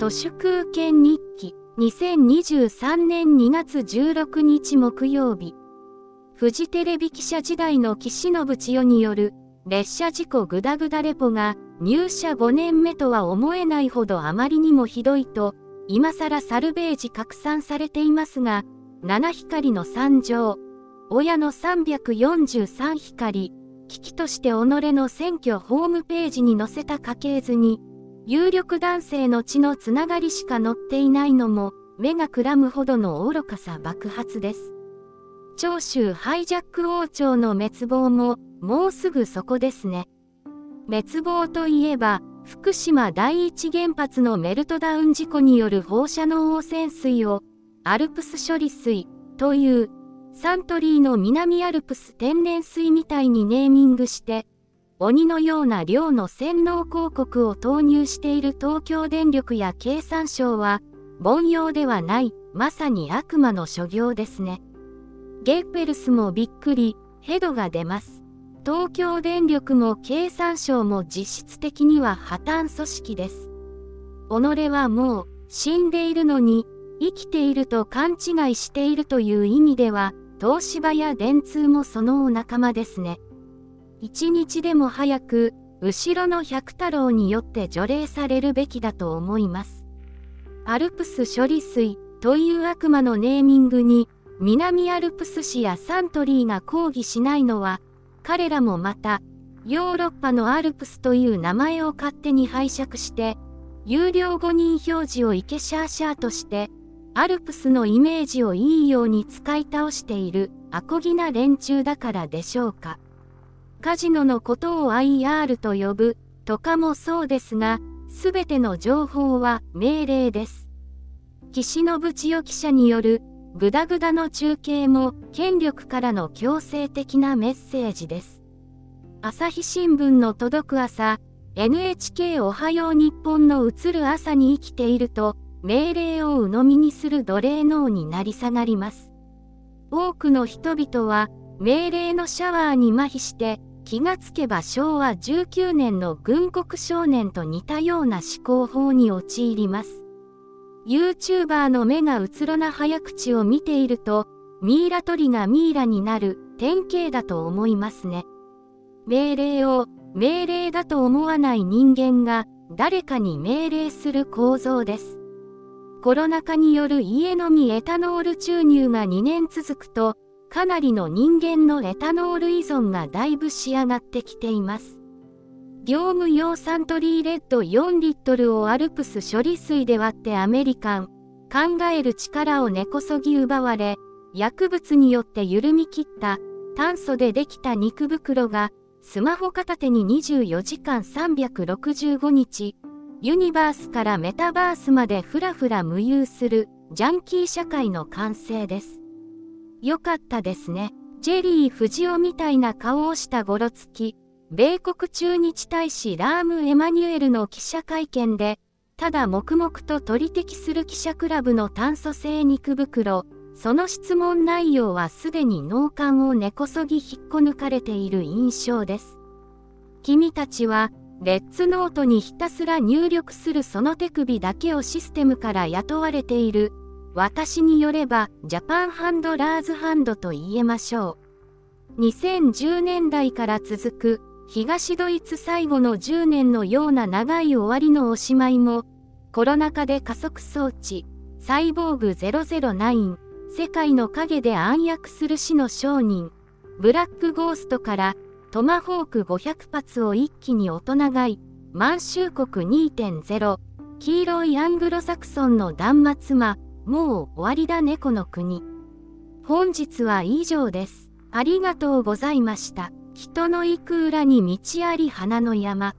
都市空権日記。2023年2月16日木曜日。フジテレビ記者時代の岸信千代による列車事故グダグダレポが入社5年目とは思えないほどあまりにもひどいと今更サルベージ拡散されていますが七光の参上親の343光。危機として己の選挙ホームページに載せた家系図に有力男性の血のつながりしか載っていないのも目がくらむほどの愚かさ爆発です。長州ハイジャック王朝の滅亡ももうすぐそこですね。滅亡といえば福島第一原発のメルトダウン事故による放射能汚染水をアルプス処理水というサントリーの南アルプス天然水みたいにネーミングして鬼のような量の洗脳広告を投入している東京電力や経産省は凡庸ではないまさに悪魔の所業ですね。ゲッペルスもびっくりヘドが出ます。東京電力も経産省も実質的には破綻組織です。己はもう死んでいるのに生きていると勘違いしているという意味では東芝や電通もそのお仲間ですね。一日でも早く後ろの百太郎によって除霊されるべきだと思います。アルプス処理水という悪魔のネーミングに南アルプス市やサントリーが抗議しないのは彼らもまたヨーロッパのアルプスという名前を勝手に拝借して有料誤認表示をイケシャーシャーとしてアルプスのイメージをいいように使い倒しているアコギな連中だからでしょうか。カジノのことを IR と呼ぶとかもそうですが、すべての情報は命令です。岸信千代記者によるグダグダの中継も権力からの強制的なメッセージです。朝日新聞の届く朝、NHK おはよう日本の映る朝に生きていると、命令を鵜呑みにする奴隷脳になり下がります。多くの人々は命令のシャワーに麻痺して気がつけば昭和19年の軍国少年と似たような思考法に陥ります。YouTuber の目がうつろな早口を見ていると、ミイラ取りがミイラになる典型だと思いますね。命令を命令だと思わない人間が誰かに命令する構造です。コロナ禍による家飲みエタノール注入が2年続くと、かなりの人間のエタノール依存がだいぶ仕上がってきています。業務用サントリーレッド4リットルをアルプス処理水で割ってアメリカン、考える力を根こそぎ奪われ、薬物によって緩み切った炭素でできた肉袋がスマホ片手に24時間365日、ユニバースからメタバースまでふらふら無遊するジャンキー社会の完成です。よかったですね。ジェリー・フジオみたいな顔をしたゴロつき、米国駐日大使ラーム・エマニュエルの記者会見で、ただ黙々と取り敵する記者クラブの炭素製肉袋、その質問内容はすでに脳幹を根こそぎ引っこ抜かれている印象です。君たちは、レッツノートにひたすら入力するその手首だけをシステムから雇われている私によればジャパンハンドラーズハンドと言えましょう。2010年代から続く東ドイツ最後の10年のような長い終わりのおしまいもコロナ禍で加速装置サイボーグ009世界の影で暗躍する死の商人ブラックゴーストからトマホーク500発を一気に大人買い満州国2.0黄色いアングロサクソンの断末魔もう終わりだ猫の国。本日は以上です。ありがとうございました。人の行く裏に道あり花の山。